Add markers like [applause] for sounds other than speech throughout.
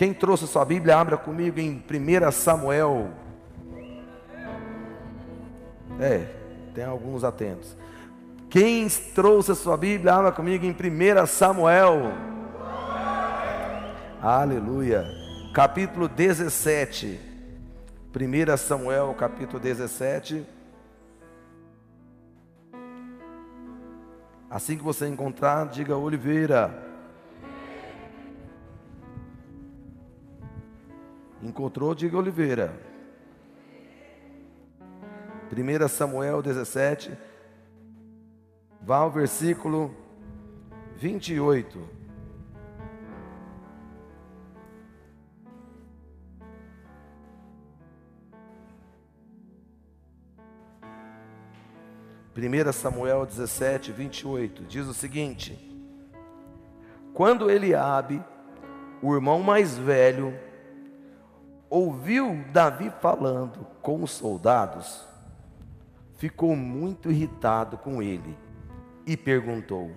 Quem trouxe sua Bíblia, abra comigo em 1 Samuel. É, tem alguns atentos. Quem trouxe sua Bíblia, abra comigo em 1 Samuel. Aleluia. Capítulo 17. 1 Samuel, capítulo 17. Assim que você encontrar, diga Oliveira. Encontrou, diga Oliveira. 1 Samuel 17, vá ao versículo 28. Primeira Samuel 17, 28, diz o seguinte: Quando Eliabe, o irmão mais velho, ouviu Davi falando com os soldados, ficou muito irritado com ele e perguntou: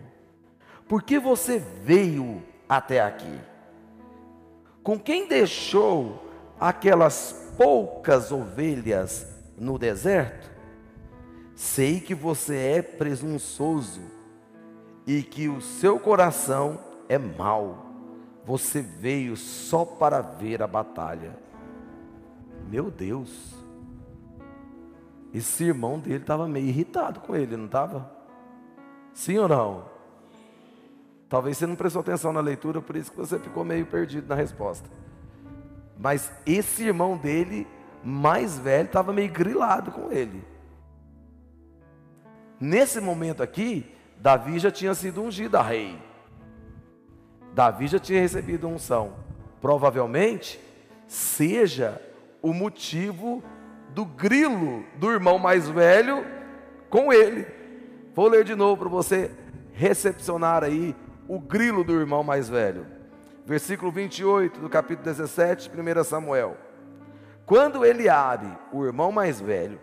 Por que você veio até aqui? Com quem deixou aquelas poucas ovelhas no deserto? Sei que você é presunçoso e que o seu coração é mau. Você veio só para ver a batalha. Meu Deus. Esse irmão dele estava meio irritado com ele, não estava? Sim ou não? Talvez você não prestou atenção na leitura, por isso que você ficou meio perdido na resposta. Mas esse irmão dele, mais velho, estava meio grilado com ele. Nesse momento aqui, Davi já tinha sido ungido a rei. Davi já tinha recebido unção. Provavelmente, seja o motivo do grilo do irmão mais velho com ele. Vou ler de novo para você recepcionar aí o grilo do irmão mais velho. Versículo 28 do capítulo 17, 1 Samuel. Quando Eliabe, o irmão mais velho,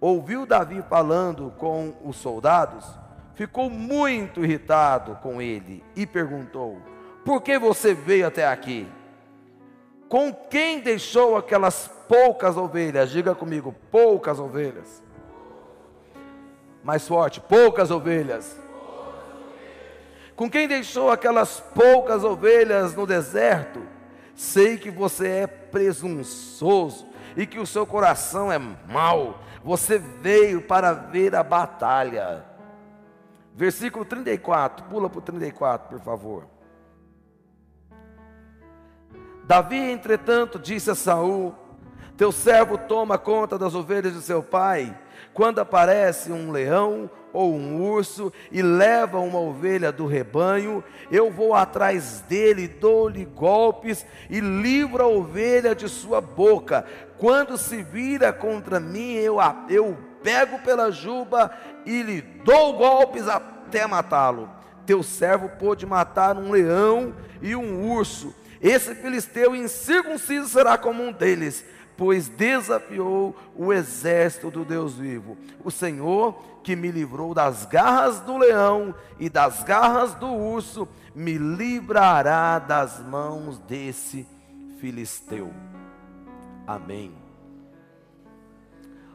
ouviu Davi falando com os soldados, ficou muito irritado com ele e perguntou: Por que você veio até aqui? Com quem deixou aquelas poucas ovelhas? Diga comigo, poucas ovelhas. Mais forte, poucas ovelhas. Com quem deixou aquelas poucas ovelhas no deserto? Sei que você é presunçoso e que o seu coração é mau. Você veio para ver a batalha. Versículo 34, pula para o 34, por favor. Davi, entretanto, disse a Saul: Teu servo toma conta das ovelhas de seu pai. Quando aparece um leão ou um urso e leva uma ovelha do rebanho, eu vou atrás dele, dou-lhe golpes e livro a ovelha de sua boca. Quando se vira contra mim, eu, eu pego pela juba e lhe dou golpes até matá-lo. Teu servo pôde matar um leão e um urso esse filisteu incircunciso será como um deles, pois desafiou o exército do Deus vivo. O Senhor, que me livrou das garras do leão e das garras do urso, me livrará das mãos desse filisteu. Amém.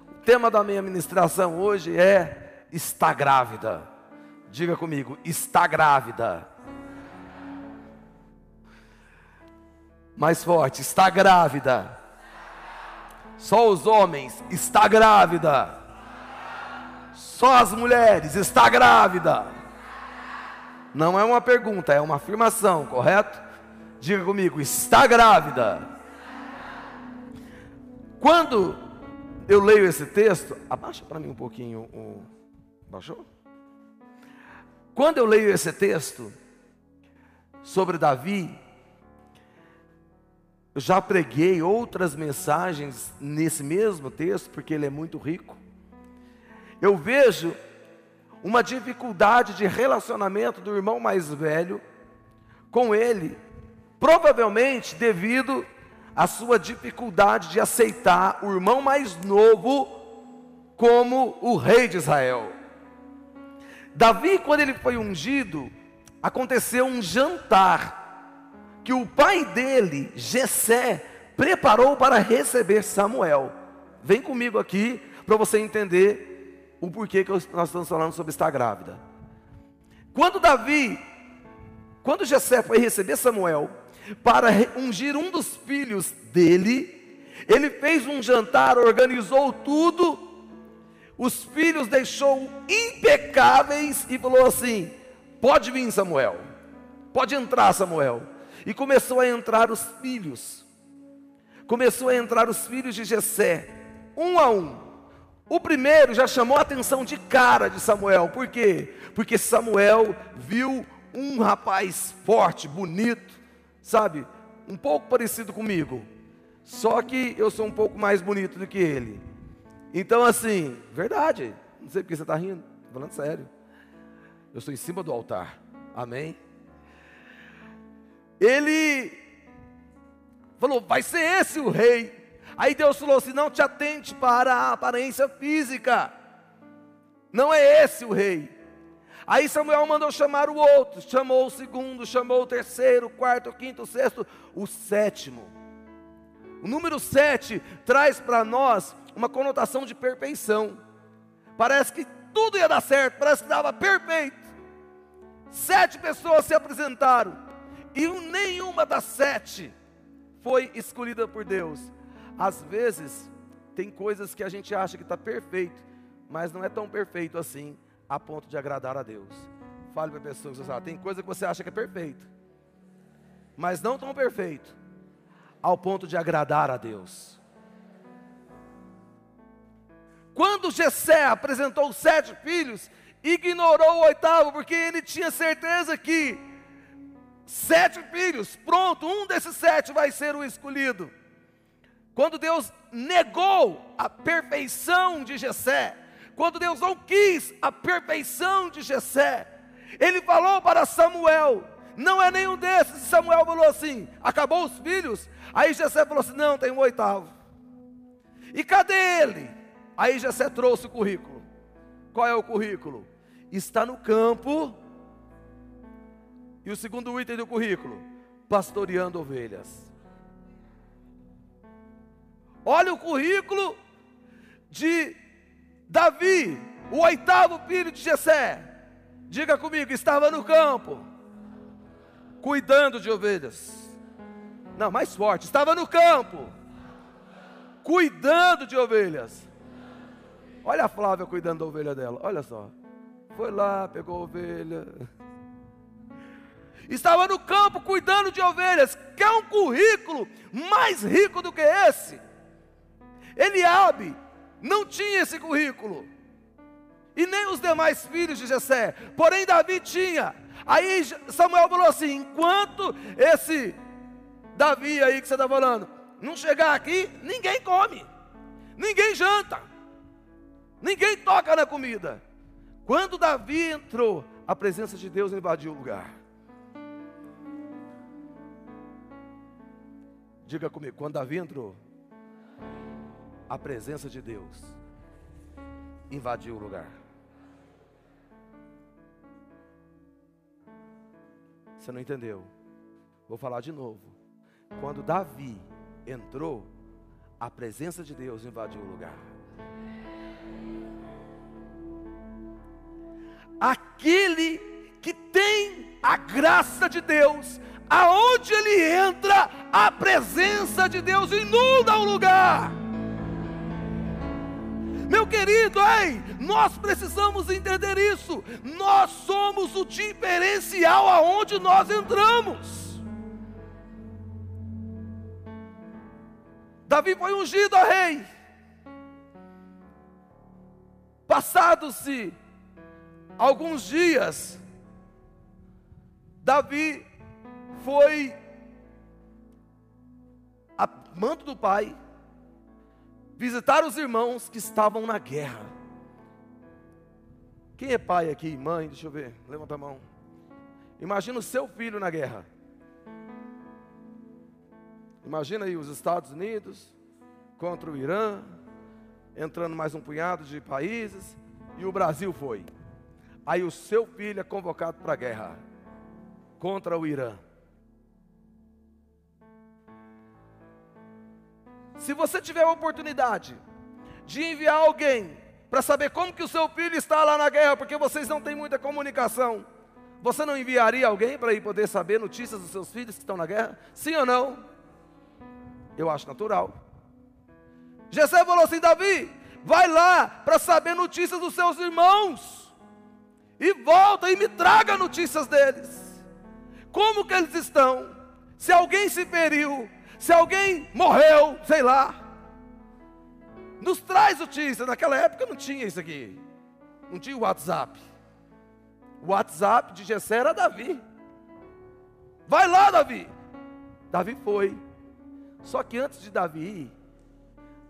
O tema da minha ministração hoje é está grávida. Diga comigo, está grávida. Mais forte, está grávida. Só os homens, está grávida. Só as mulheres, está grávida. Não é uma pergunta, é uma afirmação, correto? Diga comigo, está grávida. Quando eu leio esse texto, abaixa para mim um pouquinho o. Baixou? Quando eu leio esse texto sobre Davi, já preguei outras mensagens nesse mesmo texto, porque ele é muito rico. Eu vejo uma dificuldade de relacionamento do irmão mais velho com ele, provavelmente devido à sua dificuldade de aceitar o irmão mais novo como o rei de Israel. Davi, quando ele foi ungido, aconteceu um jantar que o pai dele, Jessé, preparou para receber Samuel. Vem comigo aqui para você entender o porquê que nós estamos falando sobre estar grávida. Quando Davi, quando Jessé foi receber Samuel para ungir um dos filhos dele, ele fez um jantar, organizou tudo, os filhos deixou impecáveis e falou assim: Pode vir, Samuel, pode entrar, Samuel. E começou a entrar os filhos, começou a entrar os filhos de Jessé, um a um. O primeiro já chamou a atenção de cara de Samuel, por quê? Porque Samuel viu um rapaz forte, bonito, sabe, um pouco parecido comigo, só que eu sou um pouco mais bonito do que ele. Então, assim, verdade, não sei porque você está rindo, falando sério. Eu estou em cima do altar, amém? Ele falou: vai ser esse o rei. Aí Deus falou assim: não te atente para a aparência física, não é esse o rei. Aí Samuel mandou chamar o outro, chamou o segundo, chamou o terceiro, o quarto, o quinto, o sexto, o sétimo. O número sete traz para nós uma conotação de perfeição. Parece que tudo ia dar certo, parece que dava perfeito. Sete pessoas se apresentaram, e nenhuma das sete foi escolhida por Deus. Às vezes, tem coisas que a gente acha que está perfeito, mas não é tão perfeito assim, a ponto de agradar a Deus. Fale para a pessoa que você sabe, tem coisa que você acha que é perfeito, mas não tão perfeito, ao ponto de agradar a Deus. Quando Jessé apresentou sete filhos, ignorou o oitavo, porque ele tinha certeza que sete filhos, pronto, um desses sete vai ser o escolhido. Quando Deus negou a perfeição de Jessé, quando Deus não quis a perfeição de Jessé, ele falou para Samuel: não é nenhum desses. Samuel falou assim: acabou os filhos. Aí Jessé falou assim: não, tem um oitavo. E cadê ele? Aí Jessé trouxe o currículo. Qual é o currículo? Está no campo. E o segundo item do currículo: pastoreando ovelhas. Olha o currículo de Davi, o oitavo filho de Jessé. Diga comigo, estava no campo, cuidando de ovelhas. Não, mais forte, estava no campo, cuidando de ovelhas. Olha a Flávia cuidando da ovelha dela, olha só. Foi lá, pegou a ovelha. Estava no campo cuidando de ovelhas. Quer um currículo mais rico do que esse? Eliabe não tinha esse currículo. E nem os demais filhos de Jessé. Porém Davi tinha. Aí Samuel falou assim: enquanto esse Davi aí que você está falando não chegar aqui, ninguém come, ninguém janta, ninguém toca na comida. Quando Davi entrou, a presença de Deus invadiu o lugar. Diga comigo, quando Davi entrou, a presença de Deus invadiu o lugar. Você não entendeu? Vou falar de novo. Quando Davi entrou, a presença de Deus invadiu o lugar. Aquele que tem a graça de Deus, aonde ele entra, a presença de Deus inunda o lugar. Meu querido, ei, nós precisamos entender isso. Nós somos o diferencial aonde nós entramos. Davi foi ungido a rei. Passados-se alguns dias, Davi foi a manto do pai visitar os irmãos que estavam na guerra. Quem é pai aqui, mãe? Deixa eu ver, levanta a mão. Imagina o seu filho na guerra. Imagina aí os Estados Unidos contra o Irã, entrando mais um punhado de países, e o Brasil foi. Aí o seu filho é convocado para a guerra contra o Irã. Se você tiver a oportunidade de enviar alguém para saber como que o seu filho está lá na guerra, porque vocês não têm muita comunicação, você não enviaria alguém para ir poder saber notícias dos seus filhos que estão na guerra? Sim ou não? Eu acho natural. Jessé falou assim: Davi, vai lá para saber notícias dos seus irmãos. E volta e me traga notícias deles. Como que eles estão? Se alguém se feriu, se alguém morreu, sei lá. Nos traz notícias. Naquela época não tinha isso aqui. Não tinha WhatsApp. O WhatsApp de Jessé era Davi. Vai lá, Davi. Davi foi. Só que antes de Davi ir,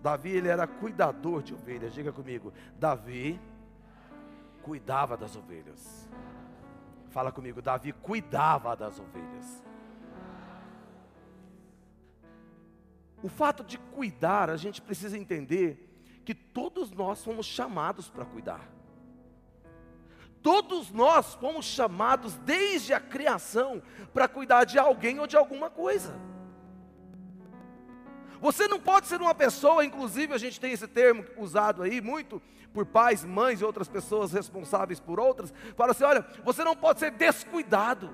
Davi ele era cuidador de ovelhas. Diga comigo, Davi cuidava das ovelhas. Fala comigo, Davi cuidava das ovelhas. O fato de cuidar, a gente precisa entender que todos nós fomos chamados para cuidar. Todos nós fomos chamados desde a criação para cuidar de alguém ou de alguma coisa. Você não pode ser uma pessoa, inclusive a gente tem esse termo usado aí muito por pais, mães e outras pessoas responsáveis por outras. Fala assim: olha, você não pode ser descuidado.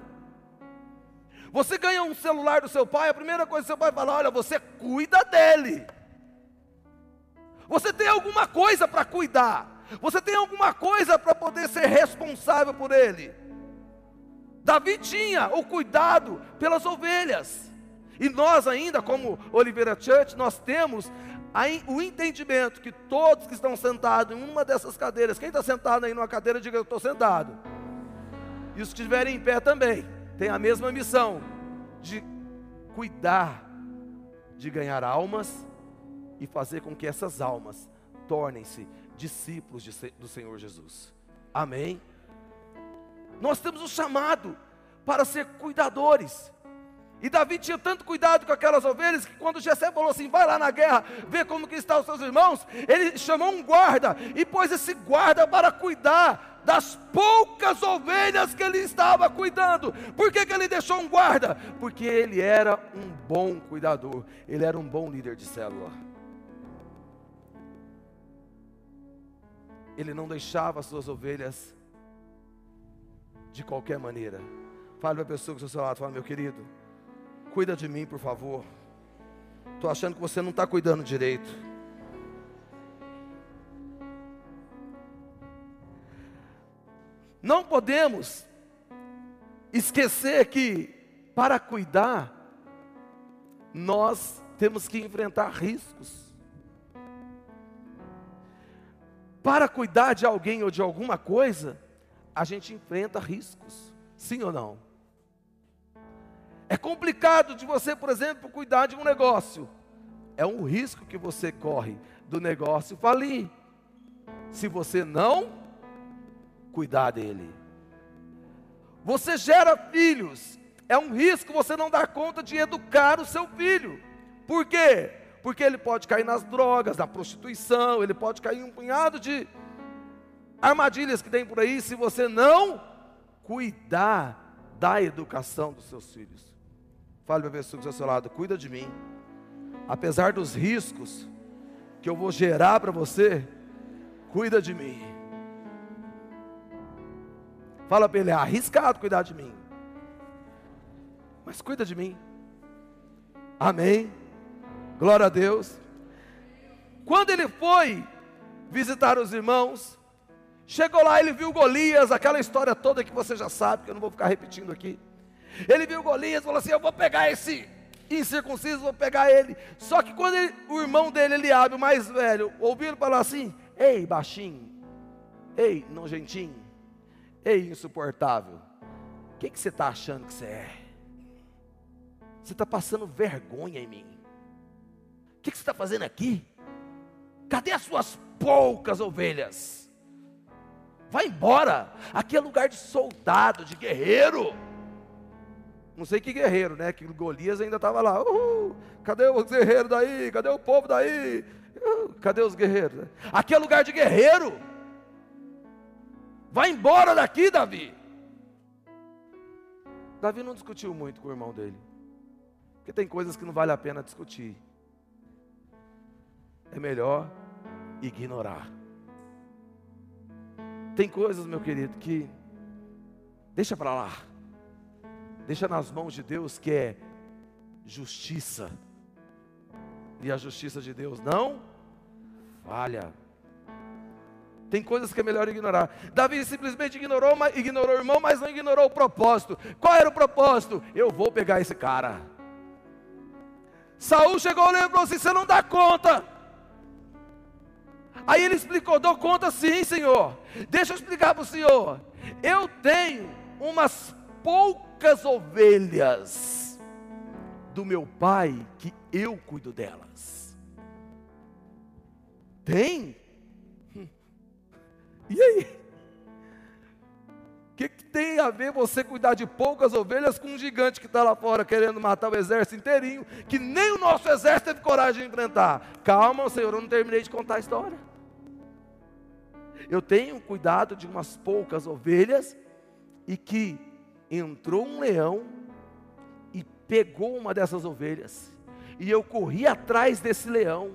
Você ganha um celular do seu pai, a primeira coisa que seu pai fala: olha, você cuida dele. Você tem alguma coisa para cuidar. Você tem alguma coisa para poder ser responsável por ele. Davi tinha o cuidado pelas ovelhas. E nós ainda, como Oliveira Church, nós temos o entendimento que todos que estão sentados em uma dessas cadeiras, quem está sentado aí numa cadeira, diga eu estou sentado. E os que estiverem em pé também, têm a mesma missão de cuidar, de ganhar almas e fazer com que essas almas tornem-se discípulos de, do Senhor Jesus. Amém? Nós temos o chamado para ser cuidadores. E Davi tinha tanto cuidado com aquelas ovelhas que quando Jessé falou assim: "Vai lá na guerra, vê como que estão os seus irmãos", ele chamou um guarda e pôs esse guarda para cuidar das poucas ovelhas que ele estava cuidando. Por que, que ele deixou um guarda? Porque ele era um bom cuidador, ele era um bom líder de célula. Ele não deixava as suas ovelhas de qualquer maneira. Fale para a pessoa que está ao seu lado, fala, meu querido, cuida de mim, por favor. Estou achando que você não está cuidando direito. Não podemos esquecer que, para cuidar, nós temos que enfrentar riscos. Para cuidar de alguém ou de alguma coisa, a gente enfrenta riscos. Sim ou não? É complicado de você, por exemplo, cuidar de um negócio. É um risco que você corre do negócio falir. Se você não cuidar dele. Você gera filhos. É um risco você não dar conta de educar o seu filho. Por quê? porque ele pode cair nas drogas, na prostituição, ele pode cair em um punhado de armadilhas que tem por aí, se você não cuidar da educação dos seus filhos. Fale para a pessoa que está ao seu lado, cuida de mim. Apesar dos riscos que eu vou gerar para você, cuida de mim. Fala para ele, é arriscado cuidar de mim. Mas cuida de mim. Amém. Glória a Deus. Quando ele foi visitar os irmãos, chegou lá, ele viu Golias, aquela história toda que você já sabe, que eu não vou ficar repetindo aqui. Ele viu Golias falou assim: Eu vou pegar esse incircunciso, vou pegar ele. Só que quando ele, o irmão dele, Eliabe, o mais velho, ouviu ele falar assim: Ei, baixinho, ei, nojentinho, ei, insuportável, o que, que você está achando que você é? Você está passando vergonha em mim que, que você está fazendo aqui? Cadê as suas poucas ovelhas? Vai embora. Aqui é lugar de soldado, de guerreiro. Não sei que guerreiro, né? Que Golias ainda estava lá. Uhul, cadê os guerreiros daí? Cadê o povo daí? Uhul, cadê os guerreiros? Aqui é lugar de guerreiro. Vai embora daqui, Davi. Davi não discutiu muito com o irmão dele. Porque tem coisas que não vale a pena discutir. é melhor ignorar. Tem coisas, meu querido, que deixa para lá. Deixa nas mãos de Deus que é justiça. E a justiça de Deus não falha. Tem coisas que é melhor ignorar. Davi simplesmente ignorou, ignorou o irmão, mas não ignorou o propósito. Qual era o propósito? Eu vou pegar esse cara. Saul chegou e falou assim: você não dá conta. Aí ele explicou: dou conta sim, Senhor. Deixa eu explicar para o Senhor. Eu tenho umas poucas ovelhas do meu pai que eu cuido delas. Tem? E aí? O que, que, tem a ver você cuidar de poucas ovelhas com um gigante que está lá fora querendo matar o exército inteirinho, que nem o nosso exército teve coragem de enfrentar? Calma, Senhor, eu não terminei de contar a história. Eu tenho cuidado de umas poucas ovelhas e que entrou um leão e pegou uma dessas ovelhas. E eu corri atrás desse leão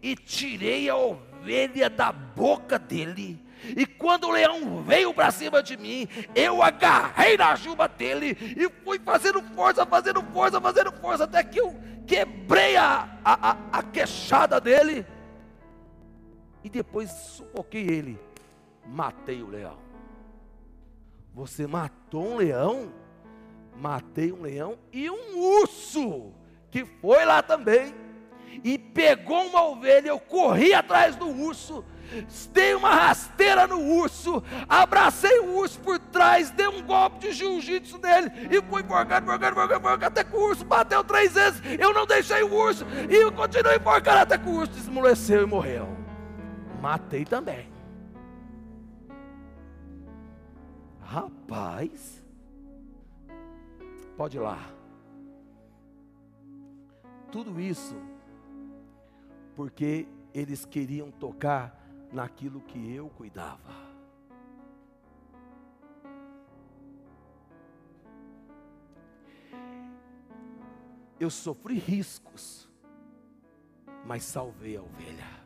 e tirei a ovelha da boca dele e quando o leão veio para cima de mim, eu agarrei na juba dele e fui fazendo força, fazendo força, fazendo força, até que eu quebrei a, a, a, queixada dele. E depois sufoquei ele, matei o leão. Você matou um leão? Matei um leão e um urso, que foi lá também, e pegou uma ovelha. Eu corri atrás do urso dei uma rasteira no urso, abracei o urso por trás, dei um golpe de jiu-jitsu nele e fui enforcando, enforcando, enforcando, enforcando, até que o urso bateu três vezes. Eu não deixei o urso e eu continuei enforcando até que o urso desmoleceu e morreu. Matei também. Rapaz, pode ir lá. Tudo isso porque eles queriam tocar naquilo que eu cuidava. Eu sofri riscos, mas salvei a ovelha.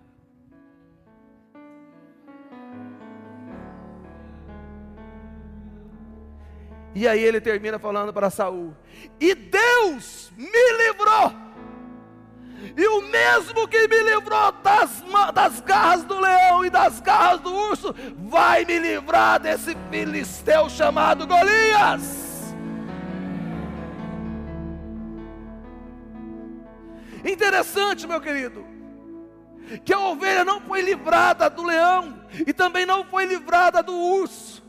E aí ele termina falando para Saul: "E Deus me livrou e o mesmo que me livrou das, das garras do leão e das garras do urso, vai me livrar desse filisteu chamado Golias. Interessante, meu querido, que a ovelha não foi livrada do leão e também não foi livrada do urso.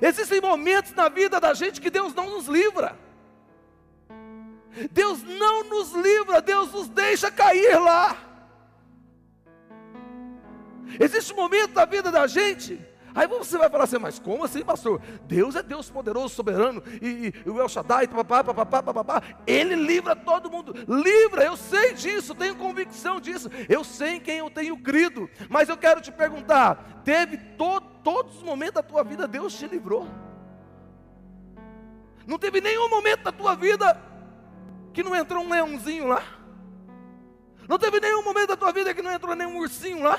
Existem momentos na vida da gente que Deus não nos livra. Deus não nos livra, Deus nos deixa cair lá. Existe um momento da vida da gente, aí você vai falar assim, mas como assim, pastor? Deus é Deus poderoso, soberano, e, e o El Shaddai, papapá, papapá, papapá, Ele livra todo mundo, livra, eu sei disso, tenho convicção disso, eu sei em quem eu tenho crido, mas eu quero te perguntar, teve to, todos os momentos da tua vida, Deus te livrou? Não teve nenhum momento da tua vida que não entrou um leãozinho lá? Não teve nenhum momento da tua vida que não entrou nenhum ursinho lá?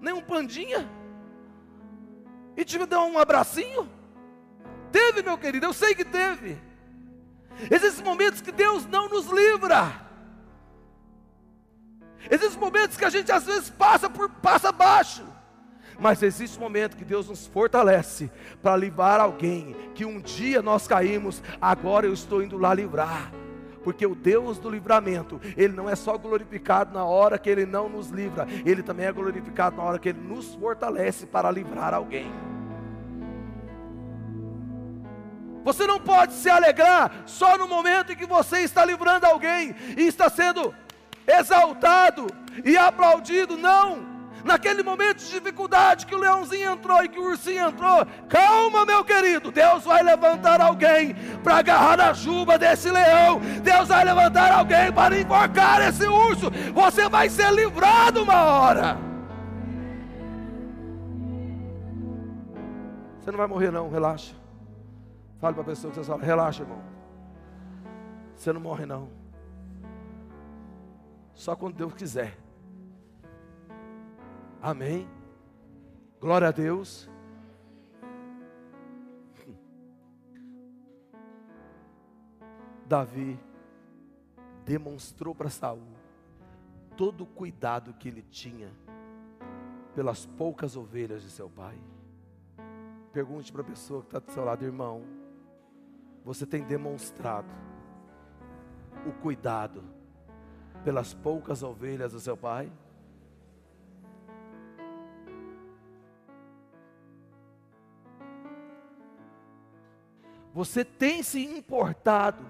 Nenhum pandinha? E te deu um abracinho? Teve, meu querido, eu sei que teve. Existem momentos que Deus não nos livra. Existem momentos que a gente às vezes passa por passa abaixo. Mas existe um momento que Deus nos fortalece para livrar alguém que um dia nós caímos, agora eu estou indo lá livrar porque o Deus do livramento, Ele não é só glorificado na hora que Ele não nos livra, Ele também é glorificado na hora que Ele nos fortalece para livrar alguém. Você não pode se alegrar só no momento em que você está livrando alguém e está sendo exaltado e aplaudido, não naquele momento de dificuldade que o leãozinho entrou e que o ursinho entrou, calma, meu querido, Deus vai levantar alguém para agarrar a juba desse leão, Deus vai levantar alguém para enforcar esse urso, você vai ser livrado uma hora. Você não vai morrer, não, relaxa. Fale para a pessoa que você fala, relaxa, irmão. Você não morre, não. só quando Deus quiser. Amém. Glória a Deus. Davi demonstrou para Saul todo o cuidado que ele tinha pelas poucas ovelhas de seu pai. Pergunte para a pessoa que está do seu lado, irmão, você tem demonstrado o cuidado pelas poucas ovelhas do seu pai? Você tem se importado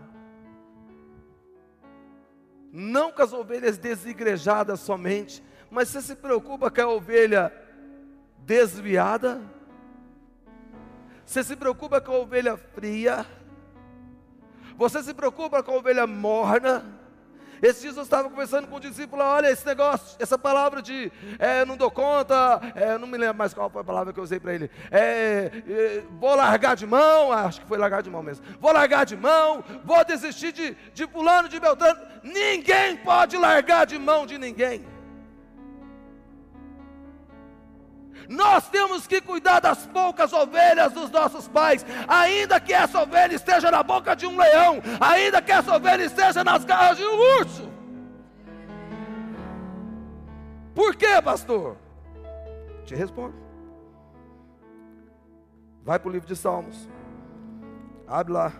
não com as ovelhas desigrejadas somente, mas você se preocupa com a ovelha desviada? Você se preocupa com a ovelha fria? Você se preocupa com a ovelha morna? Esses dias eu estava conversando com o discípulo, olha esse negócio, essa palavra de é, não dou conta, é, não me lembro mais qual foi a palavra que eu usei para ele. É, é, vou largar de mão, acho que foi largar de mão mesmo. Vou largar de mão, vou desistir de, de fulano, de Beltrano. Ninguém pode largar de mão de ninguém. Nós temos que cuidar das poucas ovelhas dos nossos pais, ainda que essa ovelha esteja na boca de um leão, ainda que essa ovelha esteja nas garras de um urso. Por quê, pastor? Te respondo. Vai para o livro de Salmos. Abre lá.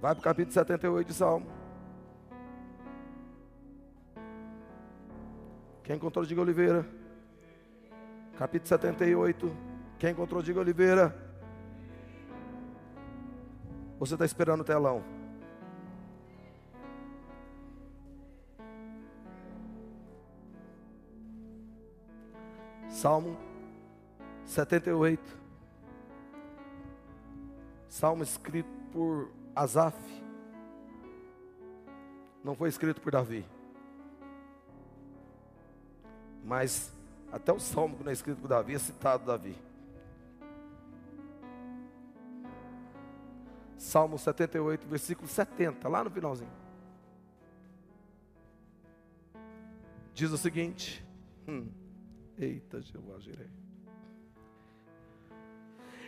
Vai para o capítulo 78 de Salmo. Quem encontrou, diga Oliveira. Capítulo 78. Quem encontrou, diga Oliveira. Você está esperando o telão? Salmo 78. Salmo escrito por Asaf. Não foi escrito por Davi. Mas até o salmo que não é escrito por Davi é citado Davi. Salmo 78, versículo 70, lá no finalzinho. Diz o seguinte: hum, Eita, Jeová Jirei.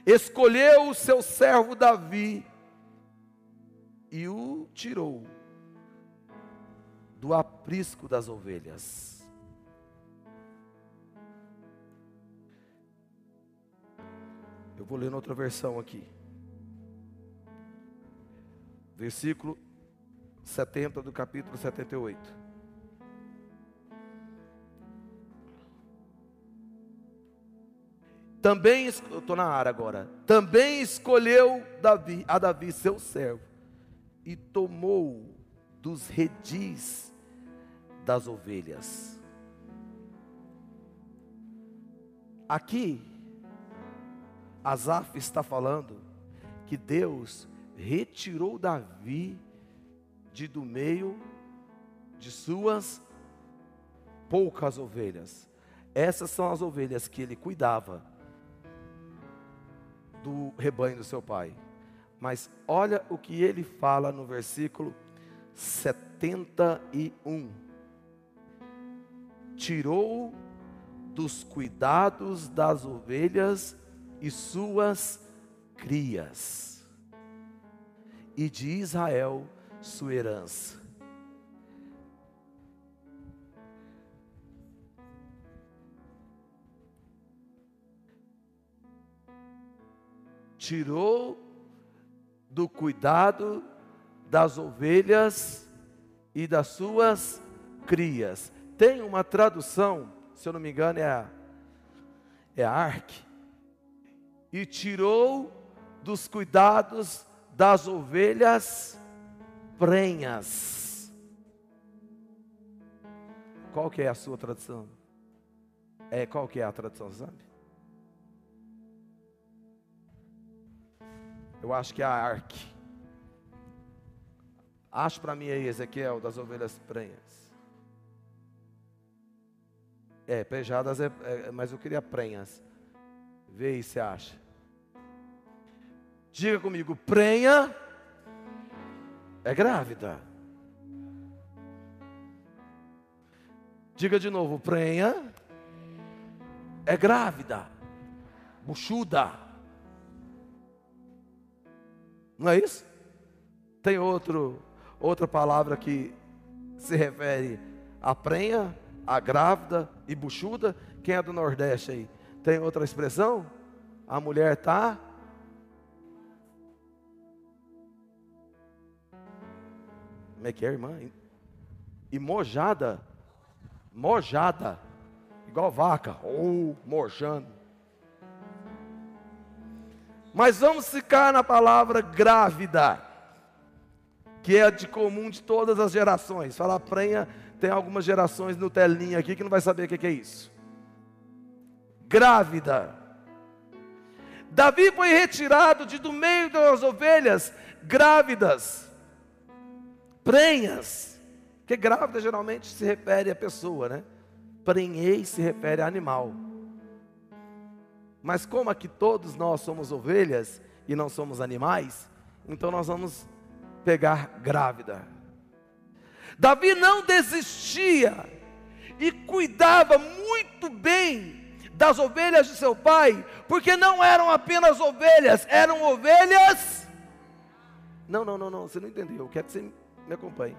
Escolheu o seu servo Davi e o tirou do aprisco das ovelhas Eu vou ler outra versão aqui. Versículo 70 do capítulo 78. Também, estou na área agora. Também escolheu Davi, a Davi, seu servo, e tomou dos redis das ovelhas. Aqui Asaf está falando que Deus retirou Davi de do meio de suas poucas ovelhas. Essas são as ovelhas que ele cuidava do rebanho do seu pai. Mas olha o que ele fala no versículo 71. Tirou dos cuidados das ovelhas e suas crias, e de Israel sua herança. Tirou do cuidado das ovelhas e das suas crias. Tem uma tradução, se eu não me engano, é a, é a e tirou dos cuidados das ovelhas prenhas. Qual que é a sua tradução? É qual que é a tradução, sabe? Eu acho que é a arque. Acho para mim aí, Ezequiel, das ovelhas prenhas. É, pejadas é, é, mas eu queria prenhas. Vê aí se acha. Diga comigo, prenha é grávida. Diga de novo, prenha é grávida, buchuda. Não é isso? Tem outro, outra palavra que se refere a prenha, a grávida e buchuda. Quem é do Nordeste aí? Tem outra expressão? A mulher está Como é que é, irmã? E mojada. Mojada. Igual vaca. Ou oh, mojando. Mas vamos ficar na palavra grávida. Que é de comum de todas as gerações. Falar prenha, tem algumas gerações no telinha aqui que não vai saber o que é isso. Grávida. Davi foi retirado de do meio das ovelhas grávidas prenhas, que grávida geralmente se refere à pessoa, né? Prenhei se refere a animal. Mas como aqui todos nós somos ovelhas e não somos animais, então nós vamos pegar grávida. Davi não desistia e cuidava muito bem das ovelhas de seu pai, porque não eram apenas ovelhas, eram ovelhas. Não, não, não, não, você não entendeu. Eu quero que você me acompanhe.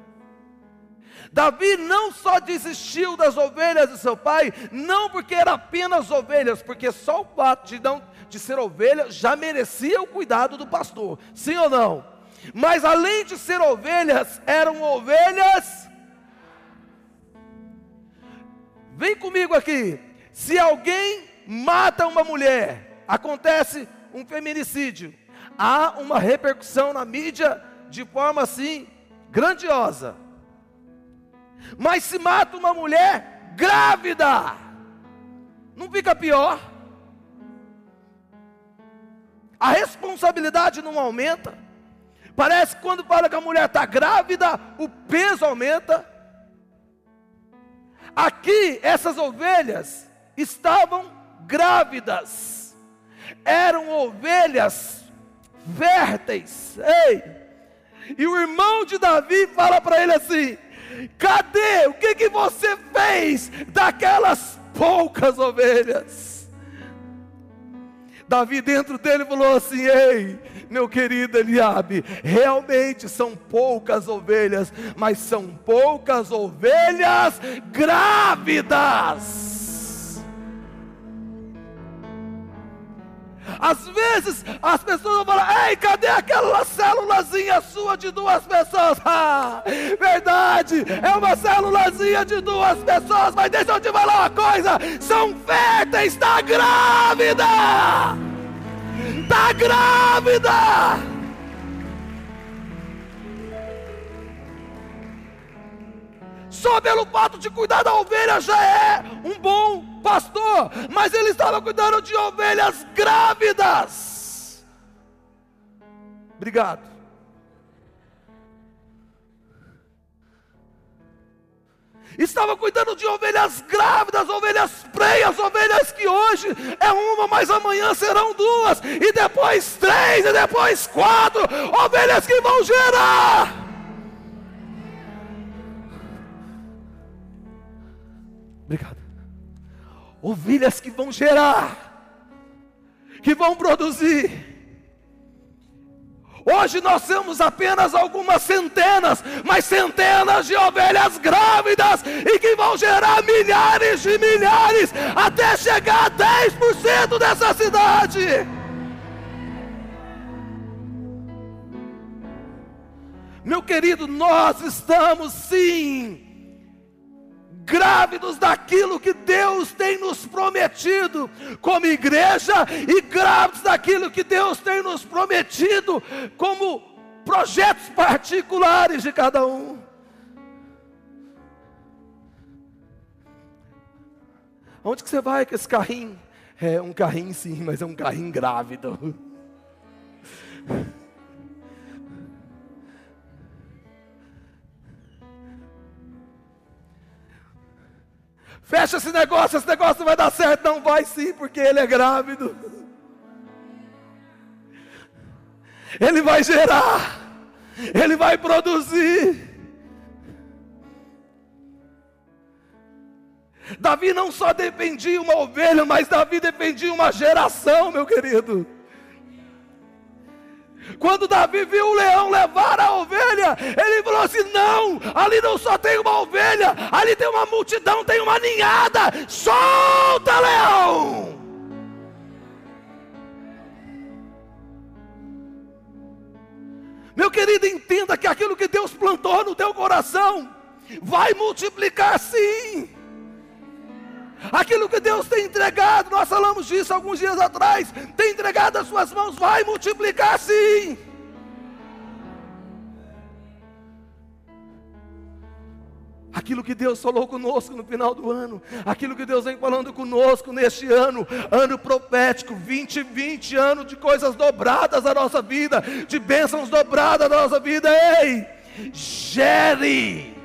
Davi não só desistiu das ovelhas de seu pai, não porque era apenas ovelhas, porque só o fato de, não, de ser ovelha já merecia o cuidado do pastor, sim ou não? Mas além de ser ovelhas, eram ovelhas. Vem comigo aqui. Se alguém mata uma mulher, acontece um feminicídio, há uma repercussão na mídia de forma assim grandiosa. Mas se mata uma mulher grávida, não fica pior? A responsabilidade não aumenta. Parece que quando fala que a mulher está grávida, o peso aumenta. Aqui, essas ovelhas estavam grávidas, eram ovelhas férteis. Ei, e o irmão de Davi fala para ele assim: Cadê? O que, que você fez daquelas poucas ovelhas? Davi dentro dele falou assim: Ei, meu querido Eliabe, realmente são poucas ovelhas, mas são poucas ovelhas grávidas. Às vezes as pessoas vão falar: Ei, cadê aquela célulazinha sua de duas pessoas? [laughs] Ah, verdade, é uma célulazinha de duas pessoas, mas deixa eu te falar uma coisa: são férteis, está grávida! Está grávida! só pelo fato de cuidar da ovelha já é um bom pastor, mas ele estava cuidando de ovelhas grávidas. Obrigado. Estava cuidando de ovelhas grávidas, ovelhas preias, ovelhas que hoje é uma, mas amanhã serão duas, e depois três, e depois quatro, ovelhas que vão gerar. Obrigado. Ovelhas que vão gerar, que vão produzir. Hoje nós temos apenas algumas centenas, mas centenas de ovelhas grávidas e que vão gerar milhares de milhares até chegar a 10% dessa cidade. Meu querido, nós estamos sim grávidos daquilo que Deus tem nos prometido como igreja e grávidos daquilo que Deus tem nos prometido como projetos particulares de cada um. Onde que você vai com esse carrinho? É um carrinho sim, mas é um carrinho grávido. Fecha esse negócio, esse negócio não vai dar certo. Não vai sim, porque ele é grávido. Ele vai gerar. Ele vai produzir. Davi não só defendia uma ovelha, mas Davi defendia uma geração, meu querido. Quando Davi viu o leão levar a ovelha, ele falou assim: Não, ali não só tem uma ovelha, ali tem uma multidão, tem uma ninhada. Solta, leão! Meu querido, entenda que aquilo que Deus plantou no teu coração vai multiplicar sim. Aquilo que Deus tem entregado, nós falamos disso alguns dias atrás, tem entregado as suas mãos, vai multiplicar sim. Aquilo que Deus falou conosco no final do ano, aquilo que Deus vem falando conosco neste ano, ano profético, 2020, ano de coisas dobradas na nossa vida, de bênçãos dobradas na nossa vida. Ei, gere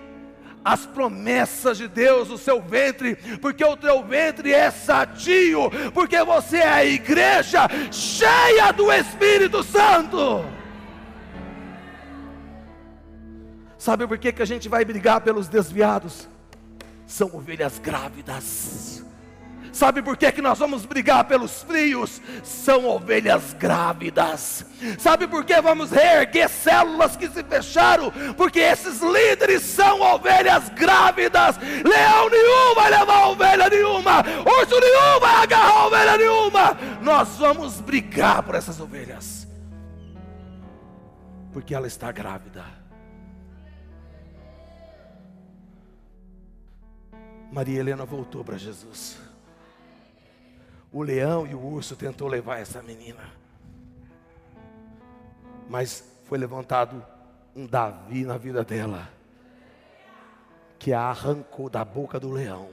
as promessas de Deus no seu ventre, porque o teu ventre é sadio, porque você é a igreja cheia do Espírito Santo. Sabe por que, que a gente vai brigar pelos desviados? São ovelhas grávidas. Sabe por que, que nós vamos brigar pelos frios? São ovelhas grávidas. Sabe por que vamos reerguer células que se fecharam? Porque esses líderes são ovelhas grávidas. Leão nenhum vai levar ovelha nenhuma. Urso nenhum vai agarrar ovelha nenhuma. Nós vamos brigar por essas ovelhas. Porque ela está grávida. Maria Helena voltou para Jesus o leão e o urso tentou levar essa menina. Mas foi levantado um Davi na vida dela, que a arrancou da boca do leão.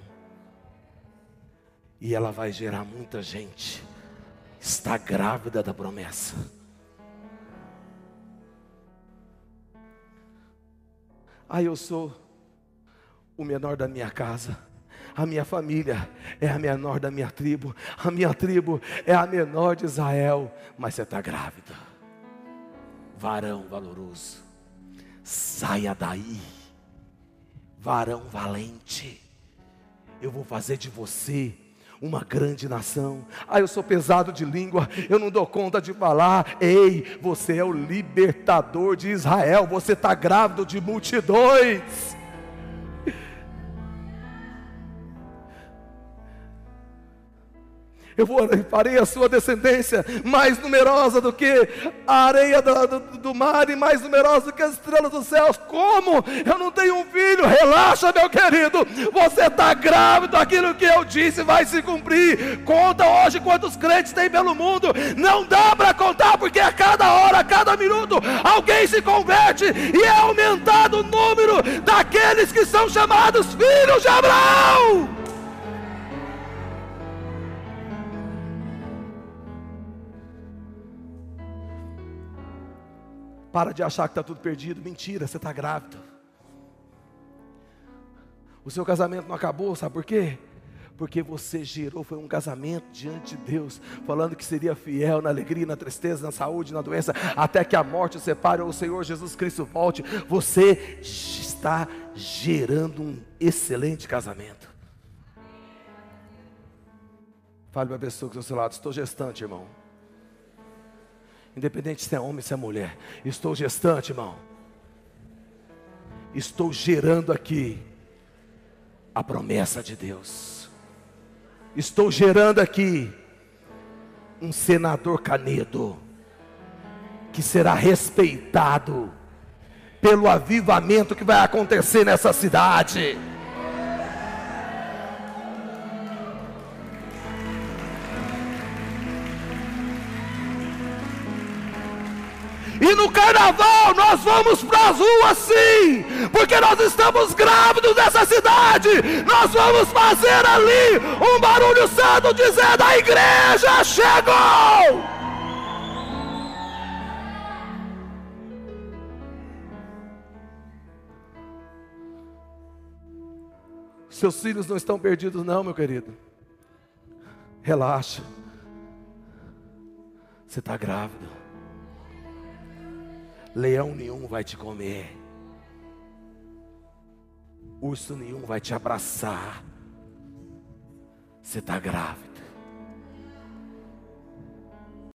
E ela vai gerar muita gente. Está grávida da promessa. Ah, eu sou o menor da minha casa. A minha família é a menor da minha tribo. A minha tribo é a menor de Israel. Mas você está grávida. Varão valoroso. Saia daí. Varão valente. Eu vou fazer de você uma grande nação. Ah, eu sou pesado de língua, eu não dou conta de falar. Ei, você é o libertador de Israel, você está grávido de multidões. Eu farei a sua descendência mais numerosa do que a areia do, do, do, mar e mais numerosa do que as estrelas dos céus. Como? Eu não tenho um filho. Relaxa, meu querido. Você está grávido. Aquilo que eu disse vai se cumprir. Conta hoje quantos crentes tem pelo mundo. Não dá para contar, porque a cada hora, a cada minuto, alguém se converte e é aumentado o número daqueles que são chamados filhos de Abraão. Para de achar que está tudo perdido. Mentira, você está grávido. O seu casamento não acabou, sabe por quê? Porque você gerou, foi um casamento diante de Deus, falando que seria fiel na alegria, na tristeza, na saúde, na doença, até que a morte o separe ou o Senhor Jesus Cristo volte. Você está gerando um excelente casamento. Fale para a pessoa que está do seu lado, estou gestante, irmão. Independente se é homem, se é mulher. Estou gestante, irmão. Estou gerando aqui a promessa de Deus. Estou gerando aqui um senador canedo que será respeitado pelo avivamento que vai acontecer nessa cidade. E no carnaval nós vamos para as ruas sim, porque nós estamos grávidos dessa cidade. Nós vamos fazer ali um barulho santo dizendo: a igreja chegou. Seus filhos não estão perdidos, não, meu querido. Relaxa. Você está grávido. Leão nenhum vai te comer. Urso nenhum vai te abraçar. Você está grávida.